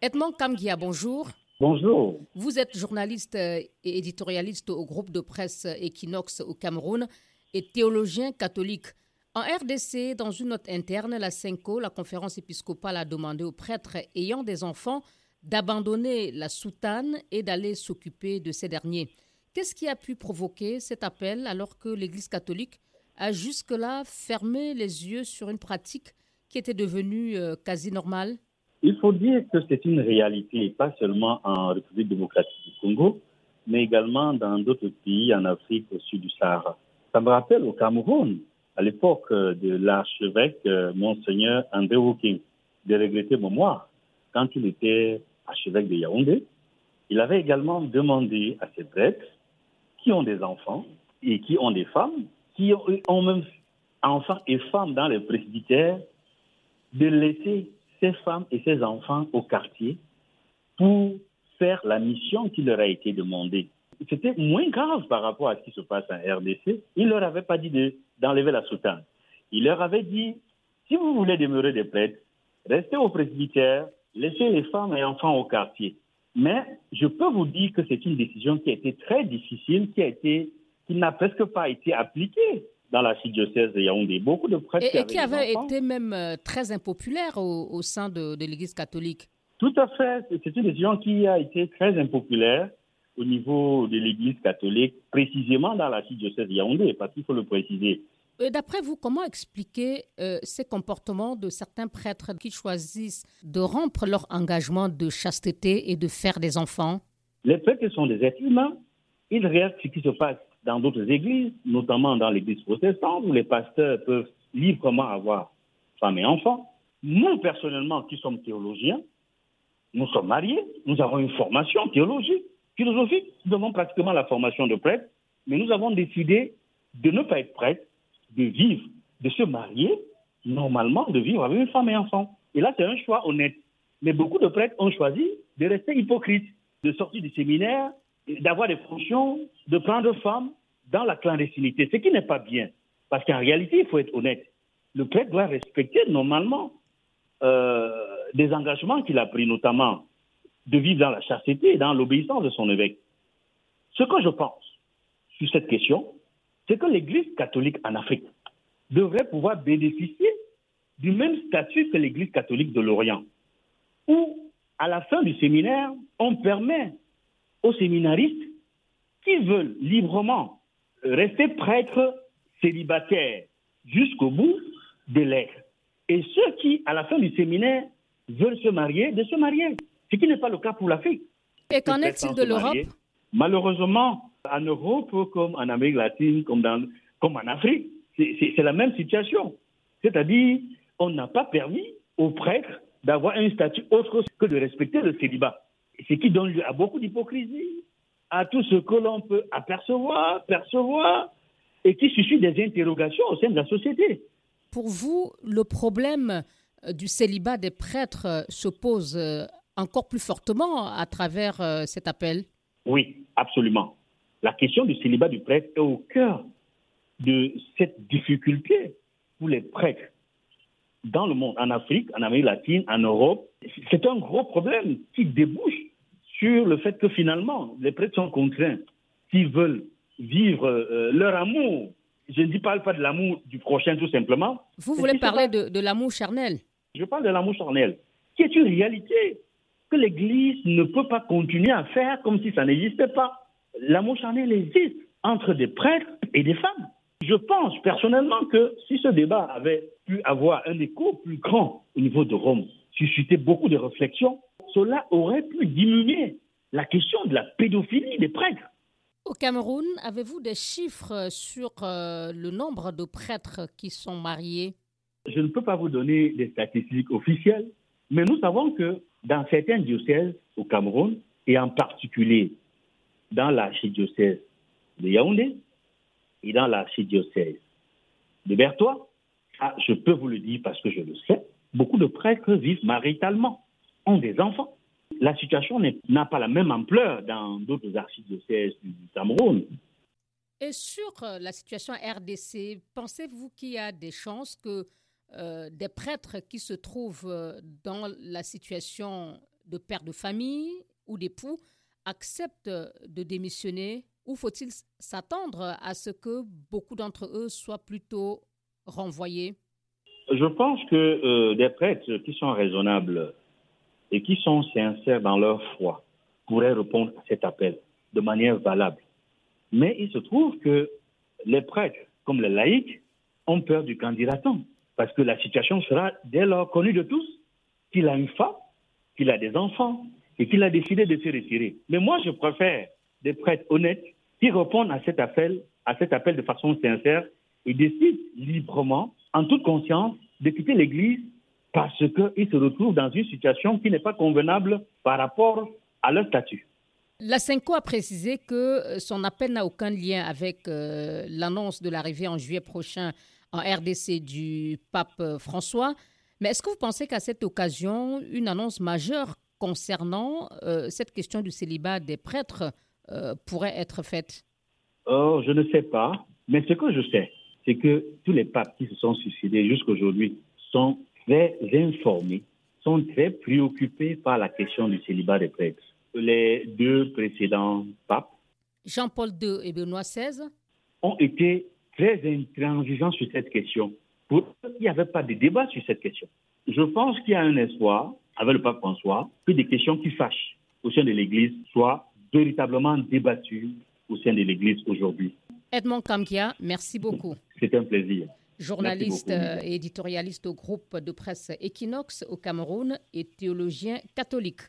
Edmond Kamgia, bonjour. Bonjour. Vous êtes journaliste et éditorialiste au groupe de presse Equinox au Cameroun et théologien catholique. En RDC, dans une note interne, la CENCO, la conférence épiscopale, a demandé aux prêtres ayant des enfants d'abandonner la soutane et d'aller s'occuper de ces derniers. Qu'est-ce qui a pu provoquer cet appel alors que l'Église catholique a jusque-là fermé les yeux sur une pratique qui était devenue euh, quasi normale? Il faut dire que c'est une réalité, pas seulement en République démocratique du Congo, mais également dans d'autres pays en Afrique au sud du Sahara. Ça me rappelle au Cameroun, à l'époque de l'archevêque euh, Monseigneur André Woking, de regretter mémoire, quand il était archevêque de Yaoundé, il avait également demandé à ses prêtres qui ont des enfants et qui ont des femmes, qui ont même enfants et femmes dans les presbytères, de laisser ces femmes et ces enfants au quartier pour faire la mission qui leur a été demandée. C'était moins grave par rapport à ce qui se passe en RDC. Il ne leur avait pas dit d'enlever la soutane. Il leur avait dit, si vous voulez demeurer des prêtres, restez au presbytère, laissez les femmes et enfants au quartier. Mais je peux vous dire que c'est une décision qui a été très difficile, qui a été, qui n'a presque pas été appliquée dans la diocèse de Yaoundé. Beaucoup de prêtres. Et, qui, avait été même euh, très impopulaire au, sein de, l'Église catholique. Tout à fait. C'est une décision qui a été très impopulaire au niveau de l'Église catholique, précisément dans la diocèse de Yaoundé, parce qu'il faut le préciser. D'après vous, comment expliquer euh, ces comportements de certains prêtres qui choisissent de rompre leur engagement de chasteté et de faire des enfants? Les prêtres sont des êtres humains. Ils regardent ce qui se passe dans d'autres églises, notamment dans l'église protestante, où les pasteurs peuvent librement avoir femmes et enfants. Nous, personnellement, qui sommes théologiens, nous sommes mariés, nous avons une formation théologique, philosophique, nous avons pratiquement la formation de prêtre, mais nous avons décidé de ne pas être prêtres, de vivre, de se marier, normalement, de vivre avec une femme et un enfant. Et là, c'est un choix honnête. Mais beaucoup de prêtres ont choisi de rester hypocrites, de sortir du séminaire, d'avoir des fonctions, de prendre femme dans la clandestinité, ce qui n'est pas bien. Parce qu'en réalité, il faut être honnête. Le prêtre doit respecter normalement euh, des engagements qu'il a pris, notamment de vivre dans la chasteté et dans l'obéissance de son évêque. Ce que je pense sur cette question, c'est que l'Église catholique en Afrique devrait pouvoir bénéficier du même statut que l'Église catholique de l'Orient, où, à la fin du séminaire, on permet aux séminaristes qui veulent librement rester prêtres célibataires jusqu'au bout de l'être. Et ceux qui, à la fin du séminaire, veulent se marier, de se marier. Ce qui n'est pas le cas pour l'Afrique. Et qu'en est-il de l'Europe Malheureusement, en Europe, comme en Amérique latine, comme, dans, comme en Afrique, c'est la même situation. C'est-à-dire, on n'a pas permis aux prêtres d'avoir un statut autre que de respecter le célibat ce qui donne lieu à beaucoup d'hypocrisie, à tout ce que l'on peut apercevoir, percevoir, et qui suscite des interrogations au sein de la société. Pour vous, le problème euh, du célibat des prêtres euh, se pose euh, encore plus fortement à travers cet appel? Oui, absolument. La question du célibat du prêtre est au cœur de cette difficulté pour les prêtres dans le monde, en Afrique, en Amérique latine, en Europe. C'est un gros problème qui débouche sur le fait que finalement, les prêtres sont contraints, s'ils veulent vivre euh, leur amour. Je ne dis pas, pas de l'amour du prochain tout simplement. Vous voulez parler de, de l'amour charnel? Je parle de l'amour charnel, qui est une réalité que l'Église ne peut pas continuer à faire comme si ça n'existait pas. L'amour charnel existe entre des prêtres et des femmes. Je pense personnellement que si ce débat avait pu avoir un écho plus grand au niveau de Rome, susciter beaucoup de réflexions, cela aurait pu diminuer la question de la pédophilie des prêtres. Au Cameroun, avez-vous des chiffres sur euh, le nombre de prêtres qui sont mariés? Je ne peux pas vous donner des statistiques officielles, mais nous savons que dans certains diocèses au Cameroun, et en particulier dans l'archidiocèse de Yaoundé et dans l'archidiocèse de Bertois, ah, je peux vous le dire parce que je le sais, beaucoup de prêtres vivent maritalement ont des enfants. La situation n'a pas la même ampleur dans d'autres archidiocèses du Cameroun. Et sur euh, la situation RDC, pensez-vous qu'il y a des chances que euh, des prêtres qui se trouvent euh, dans la situation de pères de famille ou d'époux acceptent de démissionner? Ou faut-il s'attendre à ce que beaucoup d'entre eux soient plutôt renvoyés? Je pense que euh, des prêtres qui sont raisonnables et qui sont sincères dans leur foi pourraient répondre à cet appel de manière valable. Mais il se trouve que les prêtres, comme les laïcs, ont peur du candidaton, parce que la situation sera dès lors connue de tous, qu'il a une femme, qu'il a des enfants et qu'il a décidé de se retirer. Mais moi, je préfère des prêtres honnêtes qui répondent à cet appel, à cet appel de façon sincère et décident librement, en toute conscience, de quitter l'Église parce qu'ils se retrouvent dans une situation qui n'est pas convenable par rapport à leur statut. La CENCO a précisé que son appel n'a aucun lien avec euh, l'annonce de l'arrivée en juillet prochain en RDC du pape François. Mais est-ce que vous pensez qu'à cette occasion, une annonce majeure concernant euh, cette question du célibat des prêtres euh, pourrait être faite? Oh, je ne sais pas. Mais ce que je sais, c'est que tous les papes qui se sont suicidés jusqu'à aujourd'hui sont très informés, sont très préoccupés par la question du célibat des prêtres. Les deux précédents papes, Jean-Paul II et Benoît XVI, ont été très intransigeants sur cette question. Pour eux, il n'y avait pas de débat sur cette question. Je pense qu'il y a un espoir, avec le pape François, que des questions qui fâchent au sein de l'Église soient véritablement débattu au sein de l'Église aujourd'hui. Edmond Kamkia, merci beaucoup. C'est un plaisir. Journaliste et éditorialiste au groupe de presse Equinox au Cameroun et théologien catholique.